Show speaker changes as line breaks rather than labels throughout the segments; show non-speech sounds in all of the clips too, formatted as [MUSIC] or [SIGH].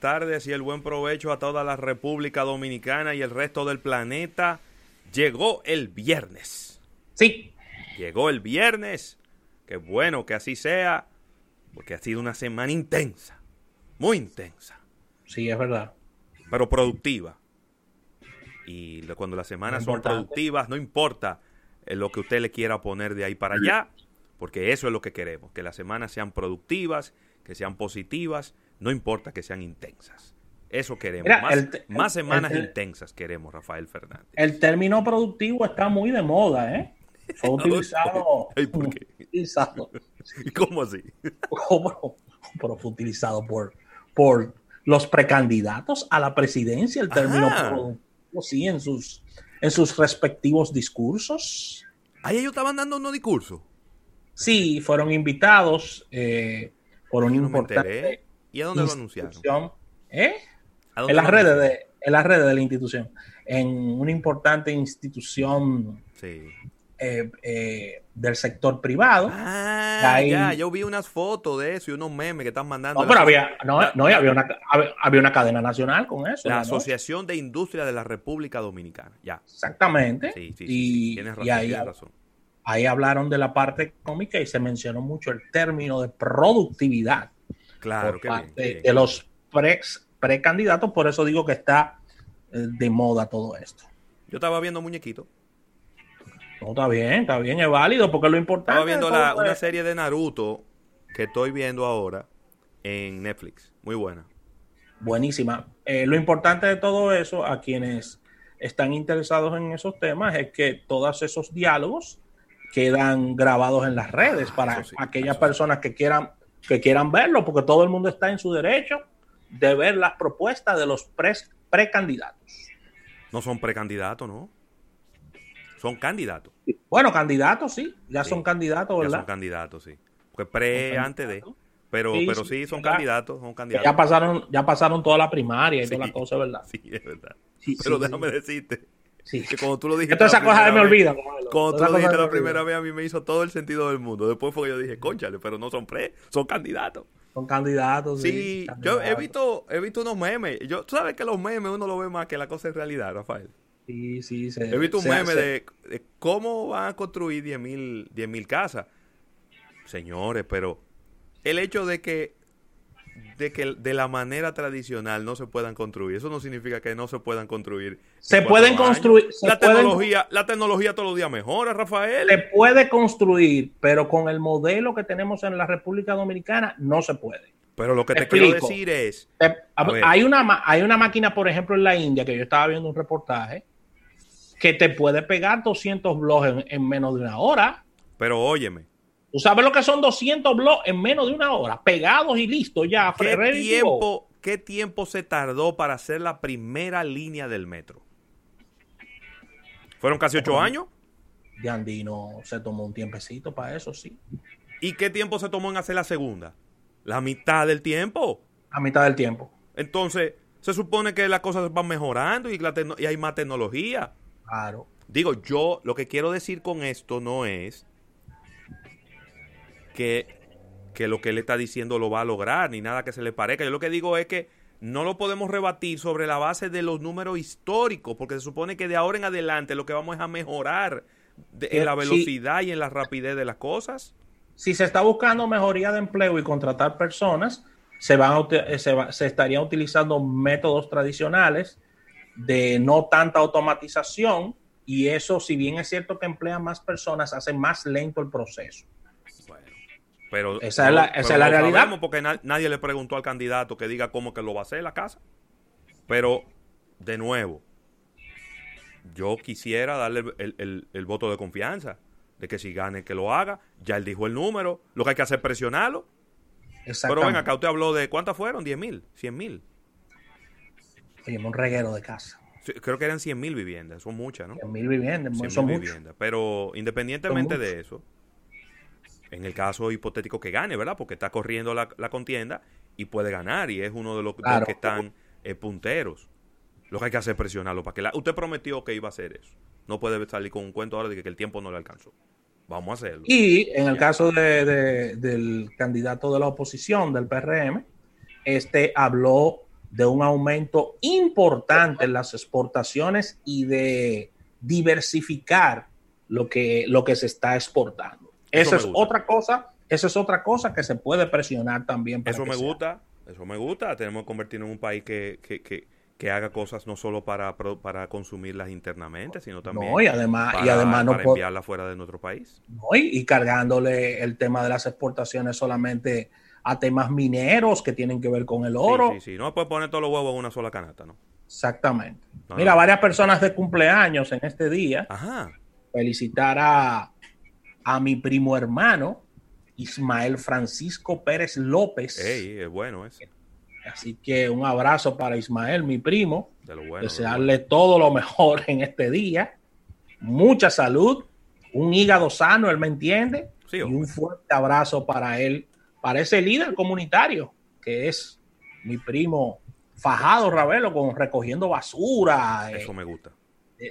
Buenas tardes y el buen provecho a toda la República Dominicana y el resto del planeta. Llegó el viernes.
Sí.
Llegó el viernes. Qué bueno que así sea, porque ha sido una semana intensa, muy intensa,
Sí, es verdad.
pero productiva. Y cuando las semanas son productivas, no importa eh, lo que usted le quiera poner de ahí para allá, porque eso es lo que queremos, que las semanas sean productivas, que sean positivas, no importa que sean intensas. Eso queremos.
Mira,
más,
el
más
el-
semanas
el-
intensas queremos, Rafael Fernández.
El término productivo está muy de moda, ¿eh? Fue [LAUGHS] utilizado.
Ay, ¿por qué? [LAUGHS]
utilizado.
¿Y [LAUGHS] cómo así?
Pero, pero fue utilizado por, por los precandidatos a la presidencia, el término
Ajá.
productivo, sí, en sus, en sus respectivos discursos.
Ahí ellos estaban dando unos discursos.
Sí, fueron invitados eh, por un
no
importante.
¿Y a dónde lo anunciaron?
¿Eh?
¿A dónde
En las redes de, en las redes de la institución. En una importante institución
Sí.
eh, eh, del sector privado.
Ah,
Ahí-
ya, yo vi unas fotos de eso y unos memes que están mandando.
No, pero había, no,
La-
no, había, una, había, una cadena nacional con eso.
La
¿no?
Asociación de Industria de la República Dominicana. Ya.
Exactamente.
Sí, sí, sí,
y,
Tienes razón,
y ahí,
tienes razón.
ahí hablaron de la parte económica y se mencionó mucho el término de productividad
Claro,
por
bien,
parte
bien.
de los pre- precandidatos. Por eso digo que está eh, de moda todo esto.
Yo estaba viendo muñequito.
No, está bien, está bien, es válido porque lo importante.
Estaba viendo la- una serie de Naruto que estoy viendo ahora en Netflix. Muy buena.
Buenísima. Eh, lo importante de todo eso, a quienes están interesados en esos temas, es que todos esos diálogos quedan grabados en las redes
Ah,
para
sí,
aquellas personas que quieran, que quieran verlo, porque todo el mundo está en su derecho de ver las propuestas de los pre- precandidatos.
No son precandidatos, ¿no? Son candidatos.
Bueno, candidatos sí, ya
Sí,
son candidatos,
Ya
¿verdad?
son candidatos, sí. Porque pre antes de. Pero
Sí,
pero
sí,
son
ya.
candidatos, son candidatos.
ya pasaron, ya pasaron toda la primaria y
Sí.
toda la cosa, ¿verdad? [LAUGHS]
Sí, es verdad.
Sí,
Pero déjame decirte
Sí.
que cuando tú lo dijiste.
Todas
la
esas cosas
primera
me
vez-
olvidan.
Cuando tú lo dijiste la
me
primera vez, a mí me hizo todo el sentido del mundo. Después fue que yo dije, conchale, pero no son pre, son candidatos.
Son candidatos.
Sí, yo he visto, he visto unos memes. Yo, tú sabes que los memes uno lo ve más que la cosa en realidad, Rafael.
Sí, sí, se-
He visto un
se
meme de, de cómo van a construir 10.000 mil casas. Señores, pero el hecho de que de que de la manera tradicional no se puedan construir, eso no significa que no se puedan construir.
Se pueden construir- se
La
pueden-
tecnología, la tecnología todos los días mejora, Rafael.
Se puede construir, pero con el modelo que tenemos en la República Dominicana no se puede.
Pero lo que te quiero decir es,
Te- hay, una, hay una máquina, por ejemplo, en la India, que yo estaba viendo un reportaje, que te puede pegar 200 blogs en, en menos de una hora.
pero óyeme,
¿Tú sabes lo que son 200 blogs en menos de una hora? Pegados y listos ya.
¿qué tiempo, ¿qué tiempo se tardó para hacer la primera línea del metro? ¿Fueron casi ocho años?
De Andino se tomó un tiempecito para eso, sí.
¿Y qué tiempo se tomó en hacer la segunda? La mitad del tiempo.
A mitad del tiempo.
Entonces, se supone que las cosas van mejorando la y hay más tecnología.
Claro.
Digo, yo lo que quiero decir con esto no es que, que lo que él está diciendo lo va a lograr, ni nada que se le parezca. Yo lo que digo es que no lo podemos rebatir sobre la base de los números históricos, porque se supone que de ahora en adelante lo que vamos es a mejorar de- en la
Sí.
velocidad y en la rapidez de las cosas.
si se está buscando mejoría de empleo y contratar personas, se, van eh, se, estarían utilizando métodos tradicionales de no tanta automatización y eso, si bien es cierto que emplea más personas, hace más lento el proceso.
Pero
esa es la, esa es la realidad.
Porque nadie le preguntó al candidato que diga cómo que lo va a hacer la casa. Pero, de nuevo, yo quisiera darle el, voto de confianza de que si gane que lo haga. Ya él dijo el número. Lo que hay que hacer es presionarlo. Pero venga, acá usted habló de ¿cuántas fueron? ¿10 mil? ¿100 mil?
Oye, un reguero de casa.
creo que eran 100 mil viviendas. Son muchas, ¿no?
100 mil viviendas. son
viviendas. Pero independientemente de eso, en el caso hipotético que gane, ¿verdad? Porque está corriendo la, contienda y puede ganar y es uno de los, que están eh, punteros. Lo que hay que hacer es presionarlo para que la... Usted prometió que iba a hacer eso. No puede salir con un cuento ahora de que el tiempo no le alcanzó. Vamos a hacerlo.
Y en el caso de, del candidato de la oposición, del PRM, este habló de un aumento importante en las exportaciones y de diversificar lo que, lo que se está exportando. Eso, es otra cosa, eso es otra cosa que se puede presionar también.
eso me gusta, eso me gusta. Tenemos que convertirnos en un país que, que, que que haga cosas no solo para, para consumirlas internamente, sino también
y además,
para,
y además no
enviarlas fuera de nuestro país.
y, cargándole el tema de las exportaciones solamente a temas mineros que tienen que ver con el oro.
Sí, sí, sí. No puede poner todos los huevos en una sola canasta, ¿no?
Exactamente. Mira, varias personas de cumpleaños en este día.
Ajá.
Felicitar a, a mi primo hermano, Ismael Francisco Pérez López.
Ey, es bueno ese
Así que un abrazo para Ismael, mi primo. Desearle todo lo mejor en este día. Mucha salud, un hígado sano, él me entiende. y un fuerte abrazo para él, para ese líder comunitario que es mi primo Fajado Ravelo, con recogiendo basura.
Eso me gusta.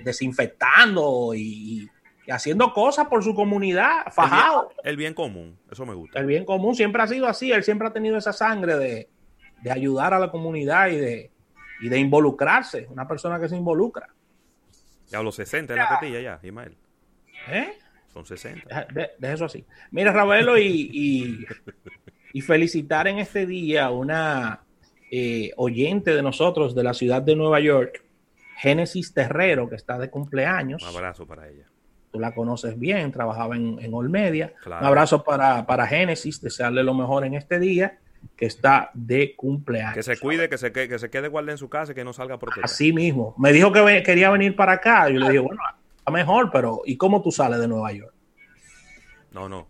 desinfectando y, haciendo cosas por su comunidad. Fajado.
el bien común, eso me gusta.
El bien común siempre ha sido así. Él siempre ha tenido esa sangre de, de ayudar a la comunidad y de, y de involucrarse. Una persona que se involucra.
Ya los 60 en la tetilla ya, Ismael.
¿Eh?
Son 60.
De, eso así. Mira, Ravelo, y, [LAUGHS] y, felicitar en este día a una eh, oyente de nosotros de la ciudad de Nueva York, Génesis Terrero, que está de cumpleaños.
Un abrazo para ella.
Tú la conoces bien, trabajaba en, en Olmedia. Un abrazo para, para Génesis, desearle lo mejor en este día que está de cumpleaños.
Que se cuide, que se, que, se quede guarde en su casa y que no salga por
Así mismo. Me dijo que quería venir para acá. Yo le dije, bueno, está mejor, pero ¿y cómo tú sales de Nueva York?
No, no.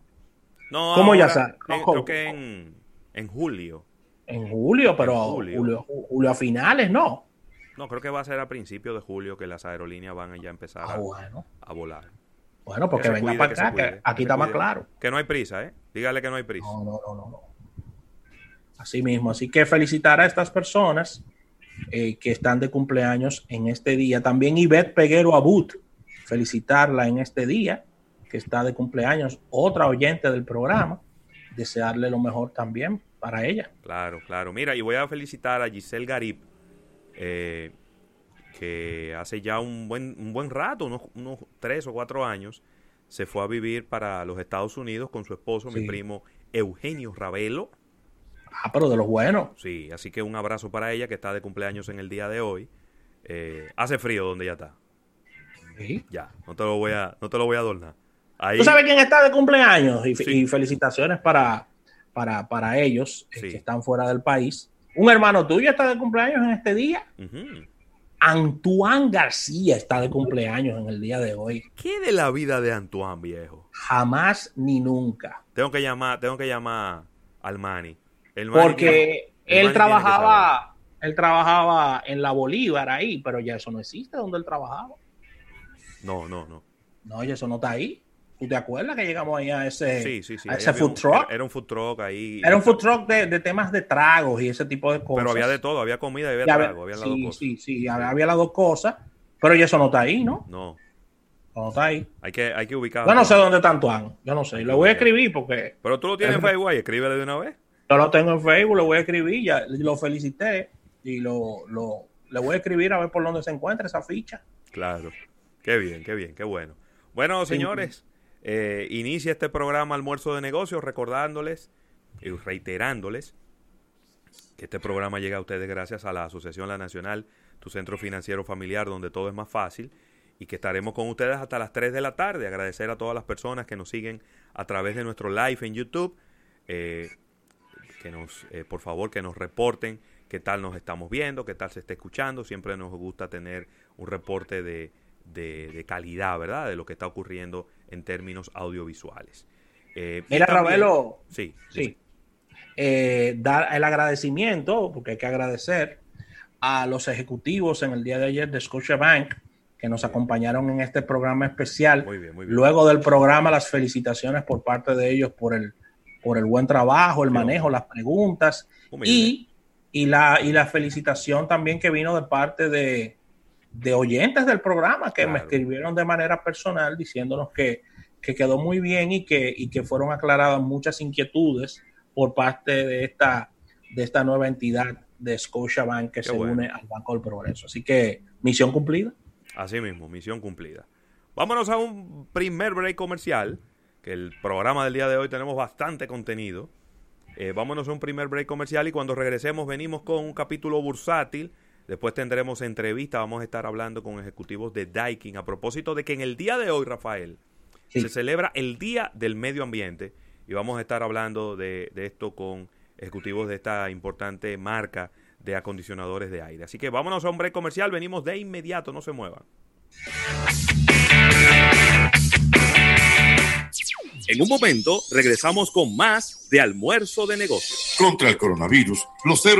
no
¿Cómo ya sales?
creo que en, en, julio.
En julio, pero julio. Julio, a finales, no.
No, creo que va a ser a principios de julio que las aerolíneas van a ya empezar
ah,
a, volar.
Bueno, porque venga para acá, que aquí está más claro.
Que no hay prisa, ¿eh? Dígale que no hay prisa.
No, no, no, no. Así mismo. Así que felicitar a estas personas eh, que están de cumpleaños en este día. También Ivette Peguero Abut, felicitarla en este día, que está de cumpleaños, otra oyente del programa. Desearle lo mejor también para ella.
Claro, claro. Mira, y voy a felicitar a Giselle Garib, eh, que hace ya un buen, un buen rato, unos, unos, tres o cuatro años, se fue a vivir para los Estados Unidos con su esposo, mi primo Eugenio Ravelo
Ah, pero de los buenos.
Sí, así que un abrazo para ella que está de cumpleaños en el día de hoy. Eh, hace frío donde ya está.
¿Sí?
Ya, no te lo voy a, no te lo voy a adornar.
¿Tú sabes quién está de cumpleaños? Y, felicitaciones para, para, para ellos eh, que están fuera del país. Un hermano tuyo está de cumpleaños en este día. Antoine García está de cumpleaños en el día de hoy.
¿Qué de la vida de Antoine, viejo?
Jamás ni nunca.
Tengo que llamar, tengo que llamar al Mani
porque él trabajaba, él trabajaba en la Bolívar ahí, pero ya eso no existe donde él trabajaba.
No, no, no.
No, y eso no está ahí. ¿Tú te acuerdas que llegamos ahí a ese,
sí, sí, sí.
ese food truck?
Era un food truck ahí.
Era un food truck de, temas de tragos y ese tipo de cosas.
Pero había de todo, había comida y había, trago, había
las sí, dos cosas. Sí, sí, había, las dos cosas, pero ya eso no está ahí, ¿no?
No.
No está ahí.
Hay que, hay que ubicarlo.
Yo no sé dónde tanto han. Yo no sé. Lo voy a escribir porque.
Pero tú lo tienes en Facebook y escríbele de una vez.
Yo lo tengo en Facebook, lo voy a escribir, ya lo felicité y lo, lo, le voy a escribir a ver por dónde se encuentra esa ficha.
Claro. Qué bien, qué bien, qué bueno. Bueno, señores, Eh, inicia este programa Almuerzo de Negocios recordándoles y reiterándoles que este programa llega a ustedes gracias a la Asociación La Nacional, tu centro financiero familiar donde todo es más fácil y que estaremos con ustedes hasta las 3 de la tarde. Agradecer a todas las personas que nos siguen a través de nuestro live en YouTube. Eh, que nos, eh, por favor, que nos reporten qué tal nos estamos viendo, qué tal se está escuchando. Siempre nos gusta tener un reporte de, de, calidad, ¿verdad? De lo que está ocurriendo en términos audiovisuales.
Eh, Mira, Ravelo. Sí. Sí. Eh, dar el agradecimiento, porque hay que agradecer a los ejecutivos en el día de ayer de Scotiabank que nos acompañaron en este programa especial. Muy bien, muy bien. Luego del programa, las felicitaciones por parte de ellos por el, por el buen trabajo, el manejo, las preguntas y, y, la, y la felicitación también que vino de parte de, de oyentes del programa que me escribieron de manera personal diciéndonos que, quedó muy bien y que, y que fueron aclaradas muchas inquietudes por parte de esta, de esta nueva entidad de Scotiabank que se une al Banco del Progreso. Así que, misión cumplida.
Así mismo, misión cumplida. Vámonos a un primer break comercial, que el programa del día de hoy tenemos bastante contenido. Eh, vámonos a un primer break comercial y cuando regresemos venimos con un capítulo bursátil Después tendremos entrevista, vamos a estar hablando con ejecutivos de Daikin a propósito de que en el día de hoy, Rafael, se celebra el Día del Medio Ambiente y vamos a estar hablando de, esto con ejecutivos de esta importante marca de acondicionadores de aire. Así que vámonos a un break comercial, venimos de inmediato, no se muevan.
En un momento regresamos con más de almuerzo de negocios.
Contra el coronavirus, los héroes